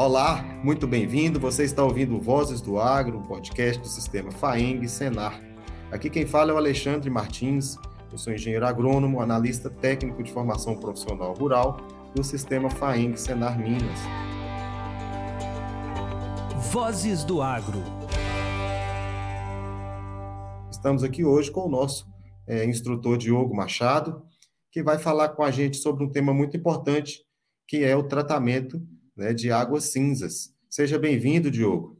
Olá, muito bem-vindo. Você está ouvindo Vozes do Agro, um podcast do sistema FAENG Senar. Aqui quem fala é o Alexandre Martins. Eu sou engenheiro agrônomo, analista técnico de formação profissional rural do sistema FAENG Senar Minas. Vozes do Agro. Estamos aqui hoje com o nosso é, instrutor Diogo Machado, que vai falar com a gente sobre um tema muito importante, que é o tratamento né, de águas cinzas. Seja bem-vindo, Diogo.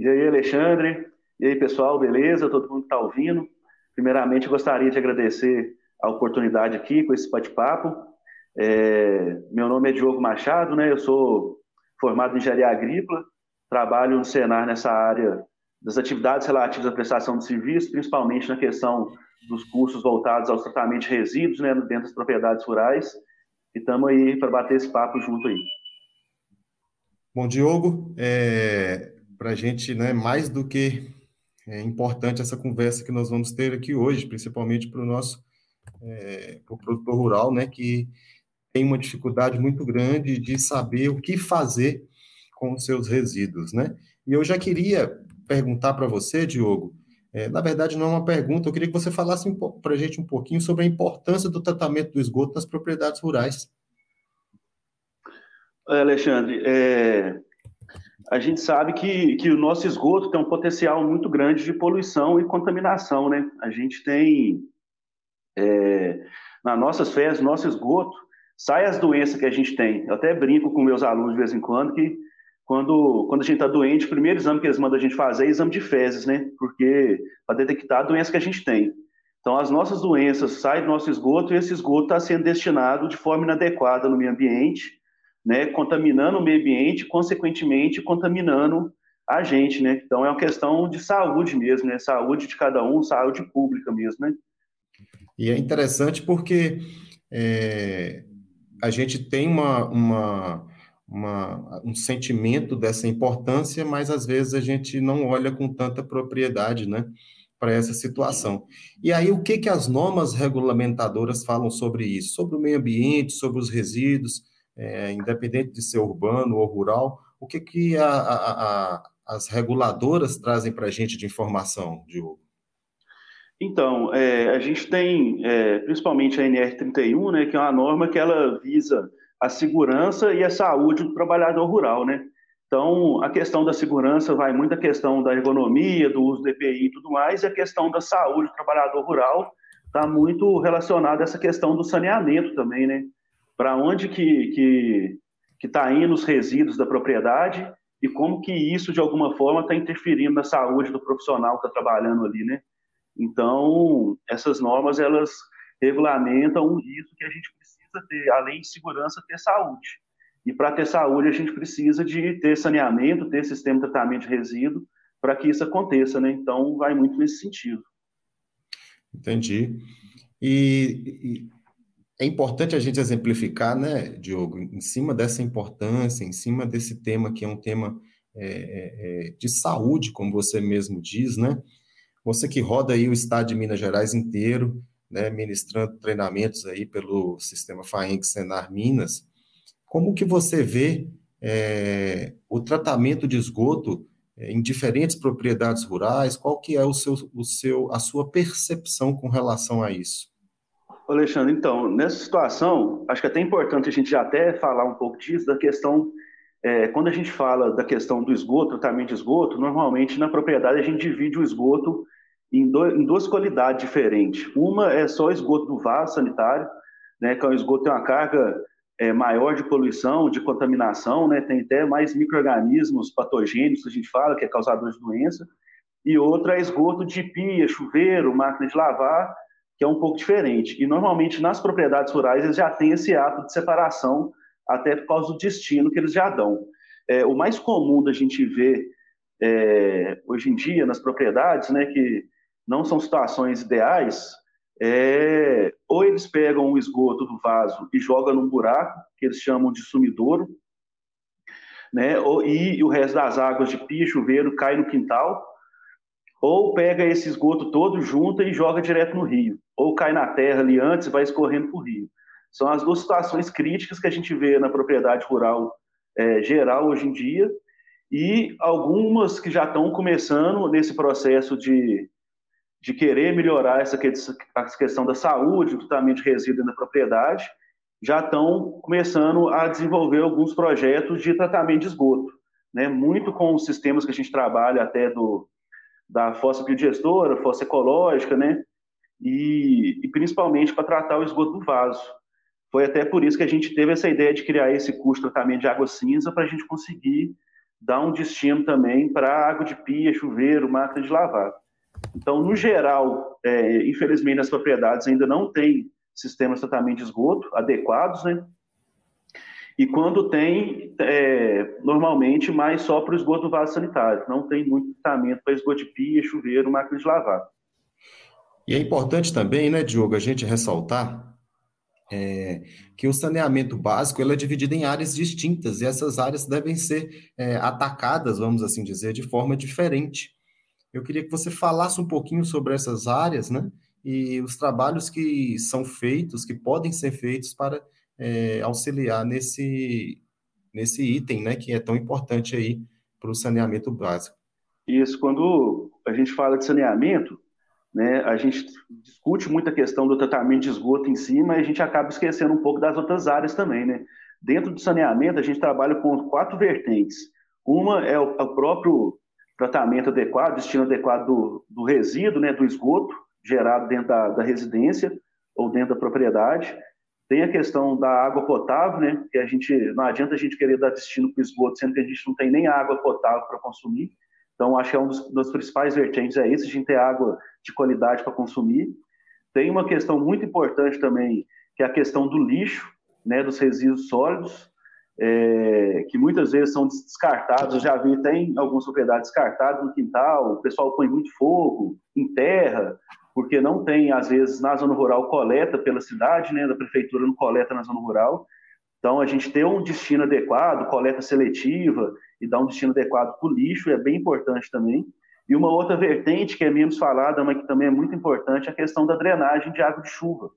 E aí, Alexandre? E aí, pessoal, beleza? Todo mundo que está ouvindo? Primeiramente, gostaria de agradecer a oportunidade aqui com esse bate-papo. É, meu nome é Diogo Machado, né? Eu sou formado em engenharia agrícola, trabalho no Senar nessa área das atividades relativas à prestação de serviços, principalmente na questão dos cursos voltados ao tratamento de resíduos, né, dentro das propriedades rurais. E estamos aí para bater esse papo junto aí. Bom, Diogo, é, para a gente, né, mais do que é importante essa conversa que nós vamos ter aqui hoje, principalmente para o nosso é, pro produtor rural, né, que tem uma dificuldade muito grande de saber o que fazer com os seus resíduos, né? E eu já queria perguntar para você, Diogo, é, na verdade, não é uma pergunta, eu queria que você falasse para a gente um pouquinho sobre a importância do tratamento do esgoto nas propriedades rurais. Alexandre, é, a gente sabe que, que o nosso esgoto tem um potencial muito grande de poluição e contaminação, né? A gente tem, é, nas nossas fezes, nosso esgoto, sai as doenças que a gente tem. Eu até brinco com meus alunos de vez em quando que quando, quando a gente está doente, o primeiro exame que eles mandam a gente fazer é exame de fezes, né? Porque para detectar a doença que a gente tem. Então, as nossas doenças saem do nosso esgoto e esse esgoto está sendo destinado de forma inadequada no meio ambiente, né? Contaminando o meio ambiente, consequentemente contaminando a gente, né? Então, é uma questão de saúde mesmo, né? Saúde de cada um, saúde pública mesmo, né? E é interessante porque é, a gente tem uma, uma uma, um sentimento dessa importância, mas às vezes a gente não olha com tanta propriedade, né, para essa situação. E aí, o que, que as normas regulamentadoras falam sobre isso? Sobre o meio ambiente, sobre os resíduos, é, independente de ser urbano ou rural, o que, que a, a, a, as reguladoras trazem para a gente de informação, Diogo? Então, é, a gente tem, é, principalmente a NR31, né, que é uma norma que ela visa a segurança e a saúde do trabalhador rural, né? Então, a questão da segurança vai muito a questão da ergonomia, do uso do EPI e tudo mais, e a questão da saúde do trabalhador rural está muito relacionada a essa questão do saneamento também, né? Para onde que que que está indo os resíduos da propriedade e como que isso de alguma forma está interferindo na saúde do profissional que está trabalhando ali, né? Então, essas normas elas regulamentam isso que a gente precisa precisa ter, além de segurança, ter saúde. E para ter saúde, a gente precisa de ter saneamento, ter sistema de tratamento de resíduo, para que isso aconteça, né? Então, vai muito nesse sentido. Entendi. E, e, é importante a gente exemplificar, né, Diogo, em cima dessa importância, em cima desse tema que é um tema é, é, é de saúde, como você mesmo diz, né? Você que roda aí o estado de Minas Gerais inteiro, né, ministrando treinamentos aí pelo sistema FAENG Senar Minas, como que você vê é, o tratamento de esgoto é, em diferentes propriedades rurais? Qual que é o seu, o seu, a sua percepção com relação a isso? Alexandre, então, nessa situação, acho que é até importante a gente já até falar um pouco disso, da questão, é, quando a gente fala da questão do esgoto, tratamento de esgoto, normalmente na propriedade a gente divide o esgoto em, do, em duas qualidades diferentes. Uma é só esgoto do vaso sanitário, né, que é um esgoto tem uma carga é, maior de poluição, de contaminação, né, tem até mais micro-organismos patogênicos, que a gente fala, que é causador de doença. E outra é esgoto de pia, chuveiro, máquina de lavar, que é um pouco diferente. E normalmente nas propriedades rurais eles já têm esse ato de separação, até por causa do destino que eles já dão. É, o mais comum da gente ver é, hoje em dia nas propriedades, né, que não são situações ideais, é, ou eles pegam o esgoto do vaso e jogam num buraco, que eles chamam de sumidouro, né, ou, e, e o resto das águas de pia, chuveiro, cai no quintal, ou pega esse esgoto todo junto e joga direto no rio, ou cai na terra ali antes e vai escorrendo para o rio. São as duas situações críticas que a gente vê na propriedade rural é, geral hoje em dia, e algumas que já estão começando nesse processo de, de querer melhorar essa, questão da saúde, de resíduo na propriedade, já estão começando a desenvolver alguns projetos de tratamento de esgoto, né? muito com os sistemas que a gente trabalha até do, da fossa biodigestora, fossa ecológica, né? E, e principalmente para tratar o esgoto do vaso. Foi até por isso que a gente teve essa ideia de criar esse curso de tratamento de água cinza para a gente conseguir dar um destino também para água de pia, chuveiro, máquina de lavar. Então, no geral, é, infelizmente, as propriedades ainda não têm sistemas de tratamento de esgoto adequados, né? E quando tem, é, normalmente, mais só para o esgoto do vaso sanitário. Não tem muito tratamento para esgoto de pia, chuveiro, máquina de lavar. E é importante também, né, Diogo, a gente ressaltar é, que o saneamento básico ele é dividido em áreas distintas e essas áreas devem ser é, atacadas, vamos assim dizer, de forma diferente. Eu queria que você falasse um pouquinho sobre essas áreas, né? E os trabalhos que são feitos, que podem ser feitos para é, auxiliar nesse, nesse item, né? Que é tão importante aí para o saneamento básico. Isso, quando a gente fala de saneamento, né, a gente discute muito a questão do tratamento de esgoto em si, mas a gente acaba esquecendo um pouco das outras áreas também. Né? Dentro do saneamento, a gente trabalha com quatro vertentes. Uma é o, o próprio tratamento adequado, destino adequado do, do resíduo, né, do esgoto gerado dentro da, da residência ou dentro da propriedade. Tem a questão da água potável, né, que a gente não adianta a gente querer dar destino para o esgoto, sendo que a gente não tem nem água potável para consumir. Então, acho que é um dos, dos principais vertentes é esse, a gente ter água de qualidade para consumir. Tem uma questão muito importante também, que é a questão do lixo, né, dos resíduos sólidos, é, que muitas vezes são descartados. Eu já vi, tem algumas propriedades descartadas no quintal, o pessoal põe muito fogo, enterra, porque não tem, às vezes, na zona rural coleta pela cidade, né, da prefeitura não coleta na zona rural. Então, a gente ter um destino adequado, coleta seletiva, e dar um destino adequado para o lixo é bem importante também. E uma outra vertente que é menos falada, mas que também é muito importante, é a questão da drenagem de água de chuva.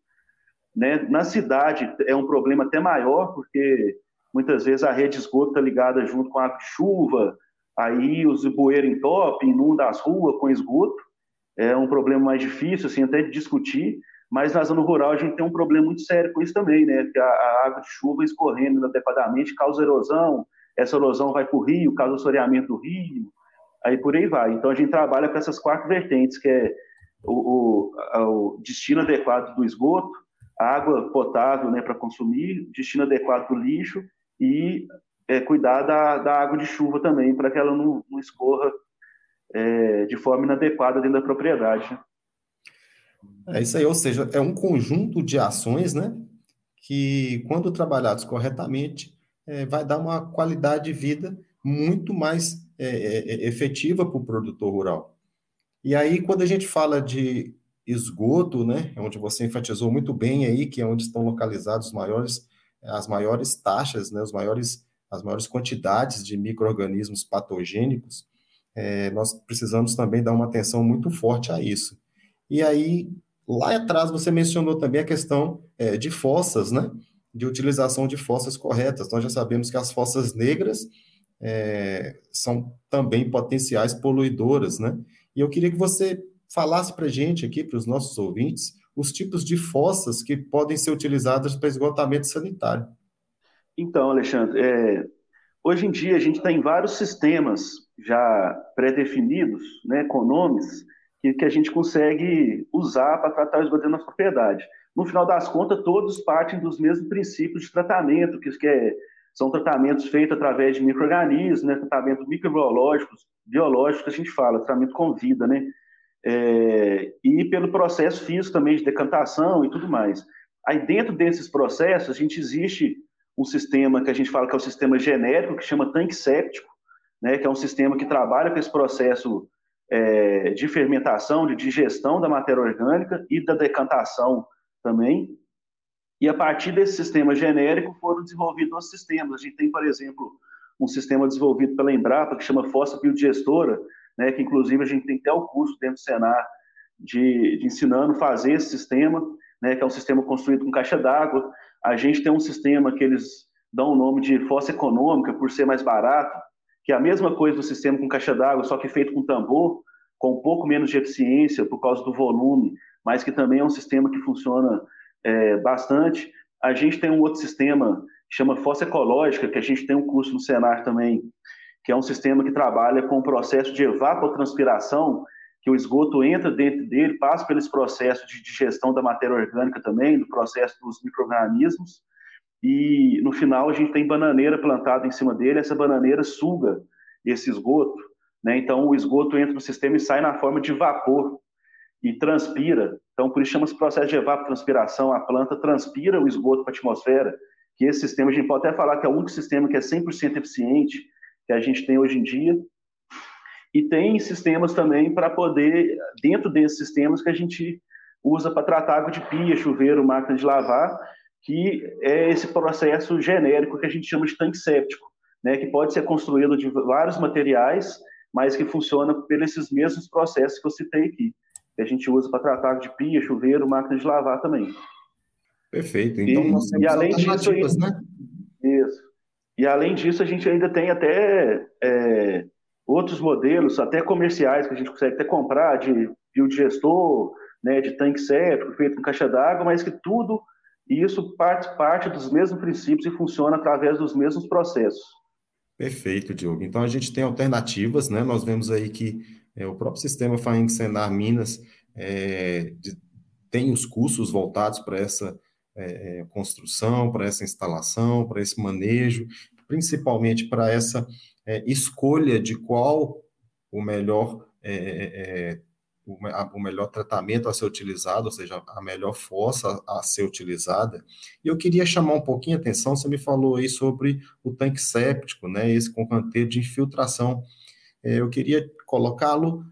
Né? Na cidade é um problema até maior, porque muitas vezes a rede de esgoto está ligada junto com a chuva, aí os bueiros entopem, inundam as ruas com esgoto. É um problema mais difícil, assim, até de discutir, mas na zona rural a gente tem um problema muito sério com isso também, né? Que a, a água de chuva escorrendo inadequadamente causa erosão, essa erosão vai para o rio, causa o soreamento do rio, aí por aí vai. Então a gente trabalha com essas quatro vertentes, que é o, o, o destino adequado do esgoto, água potável né, para consumir, destino adequado do lixo e é, cuidar da, da, água de chuva também, para que ela não, não escorra é, de forma inadequada dentro da propriedade. É isso aí, ou seja, é um conjunto de ações, né, que quando trabalhados corretamente, é, vai dar uma qualidade de vida muito mais é, é, é efetiva para o produtor rural. E aí, quando a gente fala de esgoto, né, onde você enfatizou muito bem aí, que é onde estão localizados os maiores, as maiores taxas, né, os maiores, as maiores quantidades de micro-organismos patogênicos, é, nós precisamos também dar uma atenção muito forte a isso. E aí, lá atrás, você mencionou também a questão é, de fossas, né? de utilização de fossas corretas. Nós já sabemos que as fossas negras é, são também potenciais poluidoras, né? E eu queria que você falasse para a gente aqui, para os nossos ouvintes, os tipos de fossas que podem ser utilizadas para esgotamento sanitário. Então, Alexandre, é, hoje em dia a gente tem vários sistemas já pré-definidos, né, com nomes, que, que a gente consegue usar para tratar o esgotamento na propriedade no final das contas, todos partem dos mesmos princípios de tratamento, que, que é, são tratamentos feitos através de micro-organismos, né, tratamentos microbiológicos, biológicos, a gente fala, tratamento com vida, né, é, e pelo processo físico também de decantação e tudo mais. Aí, dentro desses processos, a gente existe um sistema que a gente fala que é o sistema genérico, que chama tanque séptico, né, que é um sistema que trabalha com esse processo é, de fermentação, de digestão da matéria orgânica e da decantação também. E a partir desse sistema genérico foram desenvolvidos outros sistemas. A gente tem, por exemplo, um sistema desenvolvido pela Embrapa que chama Fossa Biodigestora, né, que inclusive a gente tem até o curso dentro do Senar de, de ensinando fazer esse sistema, né, que é um sistema construído com caixa d'água. A gente tem um sistema que eles dão o nome de fossa econômica por ser mais barato, que é a mesma coisa do sistema com caixa d'água, só que feito com tambor, com um pouco menos de eficiência por causa do volume, mas que também é um sistema que funciona é, bastante. A gente tem um outro sistema que chama fossa ecológica, que a gente tem um curso no Senar também, que é um sistema que trabalha com o processo de evapotranspiração, que o esgoto entra dentro dele, passa esse processo de digestão da matéria orgânica também, do processo dos micro-organismos, e no final a gente tem bananeira plantada em cima dele, essa bananeira suga esse esgoto, né? então o esgoto entra no sistema e sai na forma de vapor, e transpira, então por isso chama-se processo de evapotranspiração, a planta transpira o esgoto para a atmosfera, que esse sistema, a gente pode até falar que é o único sistema que é 100% eficiente que a gente tem hoje em dia, e tem sistemas também para poder, dentro desses sistemas que a gente usa para tratar água de pia, chuveiro, máquina de lavar, que é esse processo genérico que a gente chama de tanque séptico, né, que pode ser construído de vários materiais, mas que funciona pelos mesmos processos que eu citei aqui, que a gente usa para tratar água de pia, chuveiro, máquina de lavar também. Perfeito. Então, e, nós temos e além disso, né? Isso. E além disso, a gente ainda tem até é, outros modelos, até comerciais, que a gente consegue até comprar, de biodigestor, né, de tanque séptico, feito com caixa d'água, mas que tudo isso parte, parte dos mesmos princípios e funciona através dos mesmos processos. Perfeito, Diogo. Então a gente tem alternativas, né? Nós vemos aí que é, o próprio sistema Faing Senar Minas é, de, tem os cursos voltados para essa é, é construção, para essa instalação, para esse manejo, principalmente para essa é, escolha de qual o melhor é, é, é o, melhor tratamento a ser utilizado, ou seja, a melhor força a ser utilizada. E eu queria chamar um pouquinho a atenção, você me falou aí sobre o tanque séptico, né, esse com canteiro de infiltração. Eu queria colocá-lo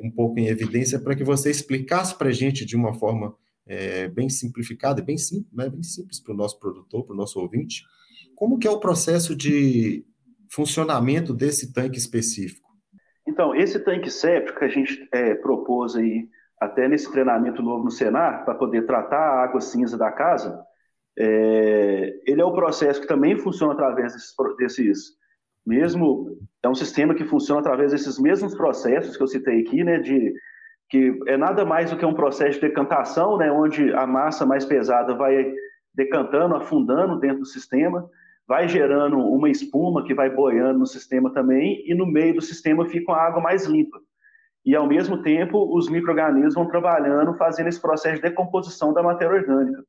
um pouco em evidência para que você explicasse para a gente de uma forma é, bem simplificada, bem simples, né, bem simples para o nosso produtor, para o nosso ouvinte, como que é o processo de funcionamento desse tanque específico? Então, esse tanque séptico que a gente é, propôs aí, até nesse treinamento novo no Senar, para poder tratar a água cinza da casa, é, ele é um processo que também funciona através desses, desses, mesmo, é um sistema que funciona através desses mesmos processos que eu citei aqui, né, de que é nada mais do que um processo de decantação, né, onde a massa mais pesada vai decantando, afundando dentro do sistema, vai gerando uma espuma que vai boiando no sistema também, e no meio do sistema fica uma água mais limpa. E, ao mesmo tempo, os micro-organismos vão trabalhando, fazendo esse processo de decomposição da matéria orgânica.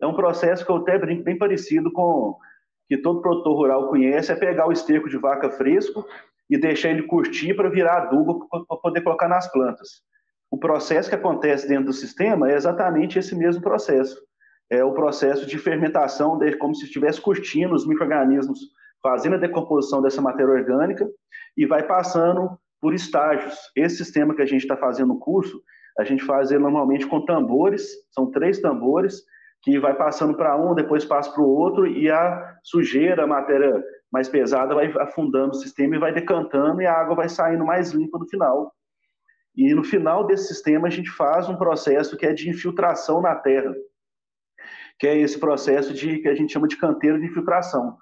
É um processo que eu até brinco bem parecido com que todo produtor rural conhece, é pegar o esterco de vaca fresco e deixar ele curtir para virar adubo para poder colocar nas plantas. O processo que acontece dentro do sistema é exatamente esse mesmo processo é o processo de fermentação, de, como se estivesse curtindo os micro-organismos, fazendo a decomposição dessa matéria orgânica e vai passando por estágios. Esse sistema que a gente está fazendo no curso, a gente faz ele normalmente com tambores, são três tambores, que vai passando para um, depois passa para o outro, e a sujeira, a matéria mais pesada, vai afundando o sistema e vai decantando, e a água vai saindo mais limpa no final. E no final desse sistema, a gente faz um processo que é de infiltração na terra que é esse processo de que a gente chama de canteiro de infiltração.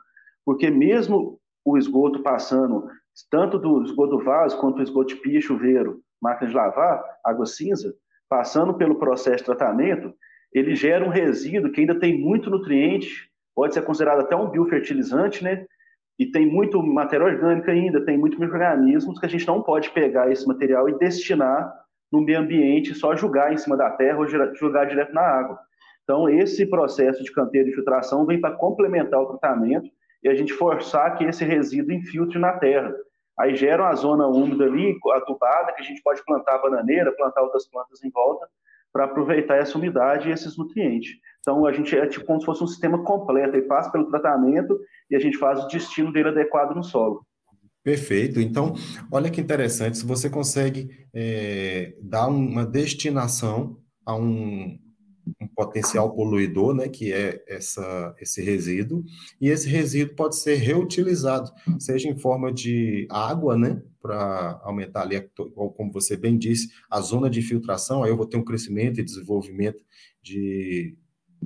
Porque mesmo o esgoto passando, tanto do esgoto vaso quanto do esgoto de pia, chuveiro, máquina de lavar, água cinza, passando pelo processo de tratamento, ele gera um resíduo que ainda tem muito nutriente, pode ser considerado até um biofertilizante, né? E tem muito matéria orgânica ainda, tem muitos micro-organismos que a gente não pode pegar esse material e destinar no meio ambiente, só jogar em cima da terra ou jogar direto na água. Então, esse processo de canteiro de filtração vem para complementar o tratamento e a gente forçar que esse resíduo infiltre na terra. Aí gera uma zona úmida ali, atubada, que a gente pode plantar bananeira, plantar outras plantas em volta, para aproveitar essa umidade e esses nutrientes. Então, a gente é tipo como se fosse um sistema completo, ele passa pelo tratamento e a gente faz o destino dele adequado no solo. Perfeito. Então, olha que interessante, se você consegue é, dar uma destinação a um, um potencial poluidor, né, que é essa, esse resíduo, e esse resíduo pode ser reutilizado, seja em forma de água, né, para aumentar ali, como você bem disse, a zona de infiltração, aí eu vou ter um crescimento e desenvolvimento de,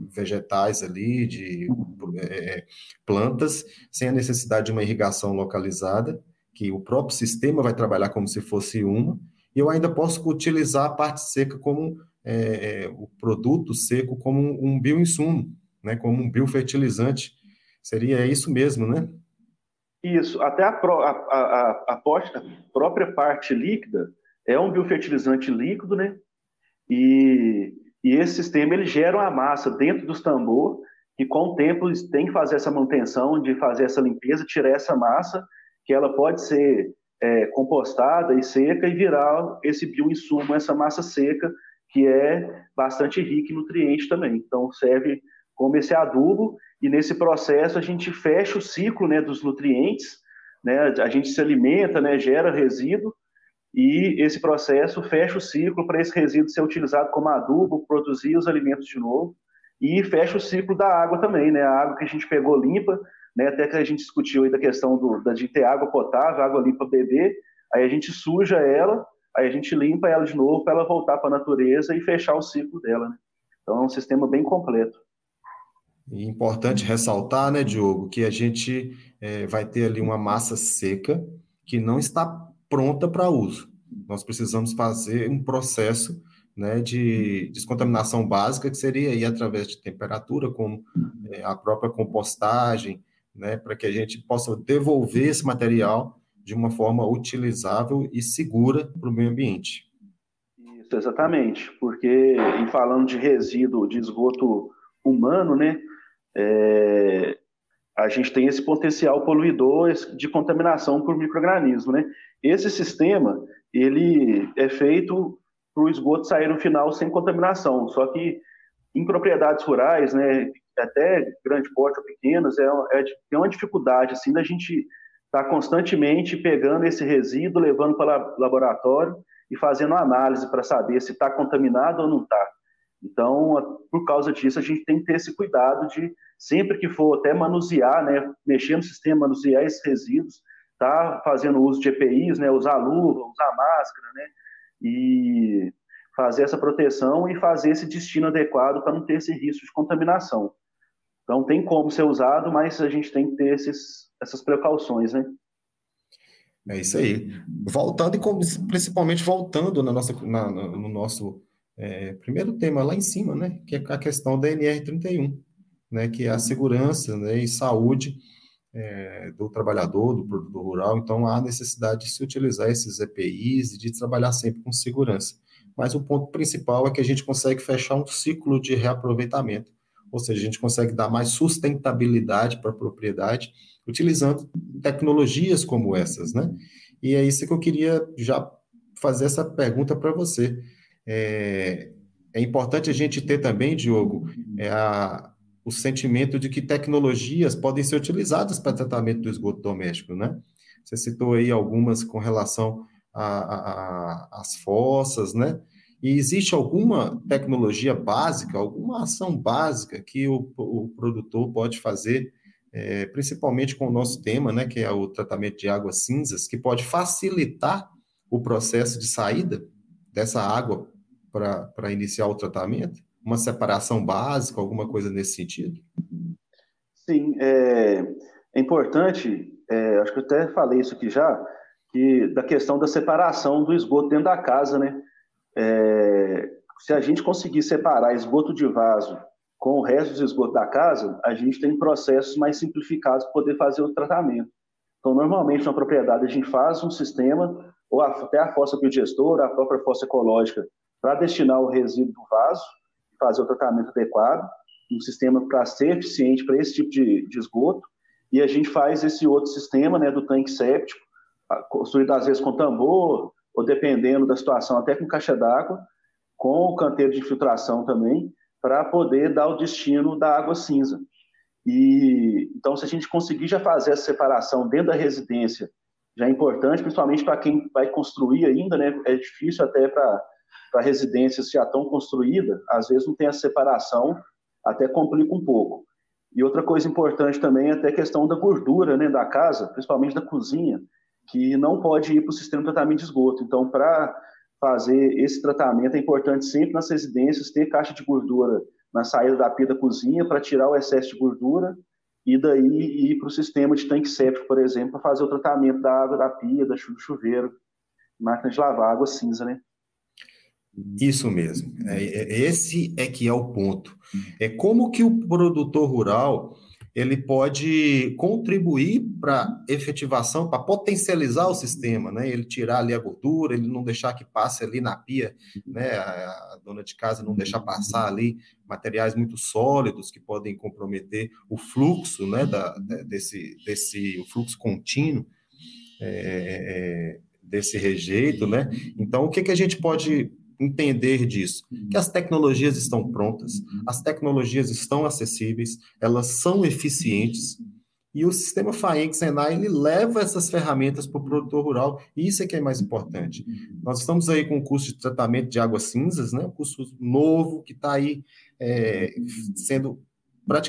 vegetais ali, de é, plantas, sem a necessidade de uma irrigação localizada, que o próprio sistema vai trabalhar como se fosse uma, e eu ainda posso utilizar a parte seca como é, o produto seco como um bioinsumo, né, como um biofertilizante. Seria isso mesmo, né? Isso, até a, a, a, a, própria parte líquida é um biofertilizante líquido, né? E, e esse sistema ele gera uma massa dentro dos tambor e com o tempo tem que fazer essa manutenção, de fazer essa limpeza, tirar essa massa, que ela pode ser é, compostada e seca e virar esse bioinsumo, essa massa seca, que é bastante rica em nutrientes também. Então serve como esse adubo e nesse processo a gente fecha o ciclo né, dos nutrientes, né, a gente se alimenta, né, gera resíduo, e esse processo fecha o ciclo para esse resíduo ser utilizado como adubo, produzir os alimentos de novo, e fecha o ciclo da água também, né, a água que a gente pegou limpa, né, até que a gente discutiu aí da questão do, da, de ter água potável, água limpa beber, aí a gente suja ela, aí a gente limpa ela de novo para ela voltar para a natureza e fechar o ciclo dela. Né? Então é um sistema bem completo. Importante ressaltar, né, Diogo, que a gente é, vai ter ali uma massa seca que não está pronta para uso. Nós precisamos fazer um processo né, de descontaminação básica, que seria aí através de temperatura, como é, a própria compostagem, né, para que a gente possa devolver esse material de uma forma utilizável e segura para o meio ambiente. Isso, exatamente, porque em falando de resíduo de esgoto humano, né, é, a gente tem esse potencial poluidor de contaminação por microorganismo, né? Esse sistema, ele é feito para o esgoto sair no final sem contaminação, só que em propriedades rurais, né, até grande porte ou pequenas, é, é, uma dificuldade, assim, da gente estar tá constantemente pegando esse resíduo, levando para o laboratório e fazendo análise para saber se está contaminado ou não está. Então, por causa disso, a gente tem que ter esse cuidado de, sempre que for até manusear, né, mexer no sistema, manusear esses resíduos, tá fazendo uso de EPIs, né, usar luva, usar máscara, né, e fazer essa proteção e fazer esse destino adequado para não ter esse risco de contaminação. Então, tem como ser usado, mas a gente tem que ter esses, essas precauções, né? É isso aí. Voltando e principalmente voltando na nossa, na, no nosso é, primeiro tema lá em cima, né, que é a questão da NR31, né, que é a segurança né, e saúde é, do trabalhador, do produtor rural. Então, há necessidade de se utilizar esses EPIs e de trabalhar sempre com segurança. Mas o ponto principal é que a gente consegue fechar um ciclo de reaproveitamento, ou seja, a gente consegue dar mais sustentabilidade para a propriedade utilizando tecnologias como essas, né? E é isso que eu queria já fazer essa pergunta para você. É, é importante a gente ter também, Diogo, é a, o sentimento de que tecnologias podem ser utilizadas para tratamento do esgoto doméstico, né? Você citou aí algumas com relação às fossas, né? E existe alguma tecnologia básica, alguma ação básica que o, o produtor pode fazer, é, principalmente com o nosso tema, né, que é o tratamento de águas cinzas, que pode facilitar o processo de saída dessa água para iniciar o tratamento? Uma separação básica, alguma coisa nesse sentido? Sim, é, é importante, é, acho que eu até falei isso aqui já, que da questão da separação do esgoto dentro da casa, né? É, se a gente conseguir separar esgoto de vaso com o resto dos esgotos da casa, a gente tem processos mais simplificados para poder fazer o tratamento. Então, normalmente, na propriedade, a gente faz um sistema, ou até a fossa biodigestora, a própria fossa ecológica, para destinar o resíduo do vaso, fazer o tratamento adequado, um sistema para ser eficiente para esse tipo de, de, esgoto, e a gente faz esse outro sistema né, do tanque séptico, construído às vezes com tambor, ou dependendo da situação, até com caixa d'água, com o canteiro de infiltração também, para poder dar o destino da água cinza. E então, se a gente conseguir já fazer essa separação dentro da residência, já é importante, principalmente para quem vai construir ainda, né? É difícil até para para residências já estão construídas, às vezes não tem a separação, até complica um pouco. E outra coisa importante também é até a questão da gordura né, da casa, principalmente da cozinha, que não pode ir para o sistema de tratamento de esgoto. Então, para fazer esse tratamento, é importante sempre nas residências ter caixa de gordura na saída da pia da cozinha para tirar o excesso de gordura e daí ir para o sistema de tanque séptico, por exemplo, para fazer o tratamento da água da pia, da chuveiro, máquina de lavar, água cinza, né? Isso mesmo. É, é, esse é que é o ponto. É como que o produtor rural ele pode contribuir para efetivação, para potencializar o sistema, né? Ele tirar ali a gordura, ele não deixar que passe ali na pia, né? A, dona de casa não deixar passar ali materiais muito sólidos que podem comprometer o fluxo, né? Da, desse, desse o fluxo contínuo é, é, desse rejeito, né? Então, o que, que a gente pode entender disso? Que as tecnologias estão prontas, as tecnologias estão acessíveis, elas são eficientes, e o sistema FAENC Senai ele leva essas ferramentas para o produtor rural, e isso é que é mais importante. Nós estamos aí com o curso de tratamento de águas cinzas, né? um curso novo que está aí é, sendo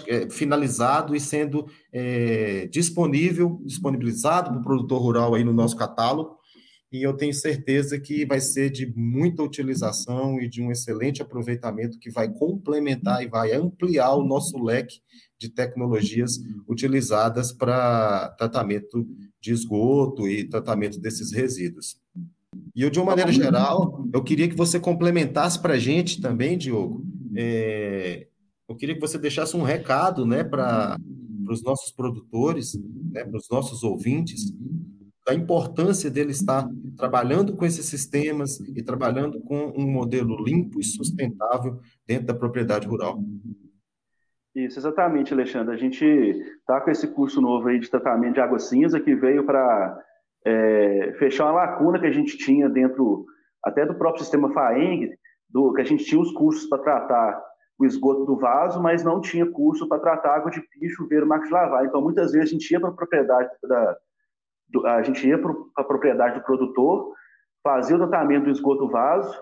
é, finalizado e sendo é, disponível, disponibilizado para o produtor rural aí no nosso catálogo e eu tenho certeza que vai ser de muita utilização e de um excelente aproveitamento que vai complementar e vai ampliar o nosso leque de tecnologias utilizadas para tratamento de esgoto e tratamento desses resíduos. E eu, de uma maneira geral, eu queria que você complementasse para a gente também, Diogo. É, eu queria que você deixasse um recado né, para os nossos produtores, né, para os nossos ouvintes, da importância dele estar trabalhando com esses sistemas e trabalhando com um modelo limpo e sustentável dentro da propriedade rural. Isso, exatamente, Alexandre. A gente está com esse curso novo aí de tratamento de água cinza que veio para é, fechar uma lacuna que a gente tinha dentro até do próprio sistema FAENG, do, que a gente tinha os cursos para tratar o esgoto do vaso, mas não tinha curso para tratar água de pia, chuveiro, de lavar. Então, muitas vezes a gente ia para a propriedade da, a gente ia para a propriedade do produtor, fazia o tratamento do esgoto vaso,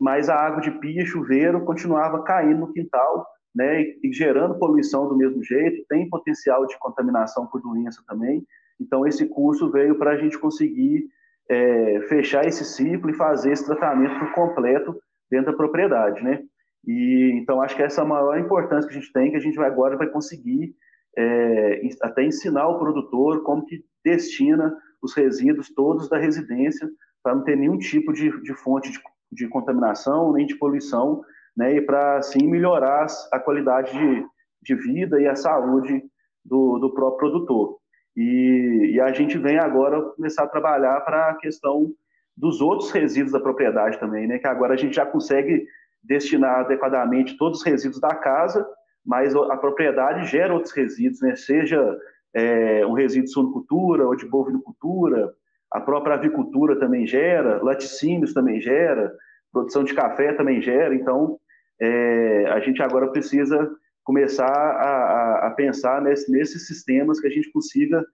mas a água de pia, chuveiro, continuava caindo no quintal, né, e, gerando poluição do mesmo jeito, tem potencial de contaminação por doença também. Então, esse curso veio para a gente conseguir é, fechar esse ciclo e fazer esse tratamento completo dentro da propriedade, né? E então acho que essa é a maior importância que a gente tem, que a gente vai, agora vai conseguir é, até ensinar o produtor como que destina os resíduos todos da residência para não ter nenhum tipo de, de fonte de, de, contaminação nem de poluição, né, e para assim melhorar a qualidade de, de vida e a saúde do, do próprio produtor. E, e, a gente vem agora começar a trabalhar para a questão dos outros resíduos da propriedade também, né, que agora a gente já consegue destinar adequadamente todos os resíduos da casa, mas a propriedade gera outros resíduos, né, seja é, um resíduo de suinocultura ou de bovinocultura, a própria avicultura também gera, laticínios também gera, produção de café também gera, então é, a gente agora precisa começar a, a, a pensar nesse, nesses sistemas que a gente consiga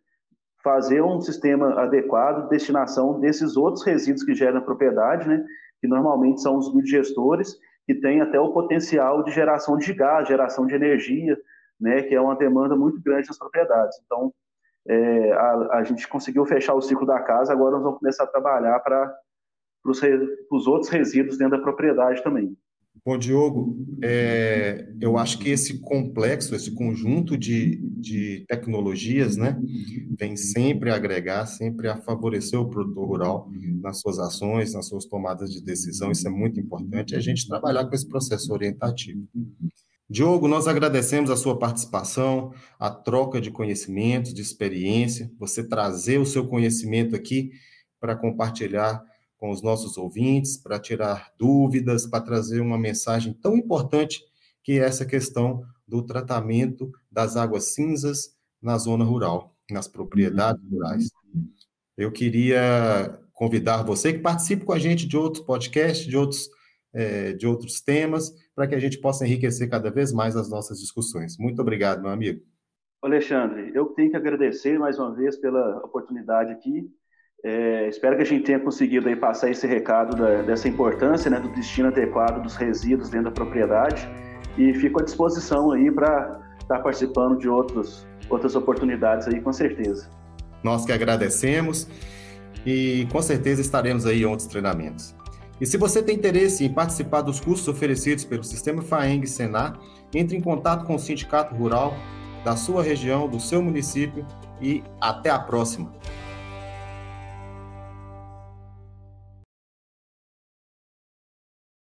fazer um sistema adequado de destinação desses outros resíduos que geram propriedade, né, que normalmente são os digestores, que têm até o potencial de geração de gás, geração de energia, né, que é uma demanda muito grande nas propriedades. Então, é, a, a, gente conseguiu fechar o ciclo da casa, agora nós vamos começar a trabalhar para os outros resíduos dentro da propriedade também. Bom, Diogo, é, eu acho que esse complexo, esse conjunto de, de tecnologias, né, vem sempre a agregar, sempre a favorecer o produtor rural nas suas ações, nas suas tomadas de decisão. Isso é muito importante, a gente trabalhar com esse processo orientativo. Diogo, nós agradecemos a sua participação, a troca de conhecimentos, de experiência, você trazer o seu conhecimento aqui para compartilhar com os nossos ouvintes, para tirar dúvidas, para trazer uma mensagem tão importante que é essa questão do tratamento das águas cinzas na zona rural, nas propriedades rurais. Eu queria convidar você que participe com a gente de outros podcasts, de outros, é, de outros temas, para que a gente possa enriquecer cada vez mais as nossas discussões. Muito obrigado, meu amigo. Alexandre, eu tenho que agradecer mais uma vez pela oportunidade aqui. É, espero que a gente tenha conseguido aí passar esse recado da, dessa importância, né, do destino adequado dos resíduos dentro da propriedade e fico à disposição aí para estar tá participando de outros, outras oportunidades aí, com certeza. Nós que agradecemos e com certeza estaremos aí em outros treinamentos. E se você tem interesse em participar dos cursos oferecidos pelo Sistema FAENG Senar, entre em contato com o Sindicato Rural da sua região, do seu município e até a próxima.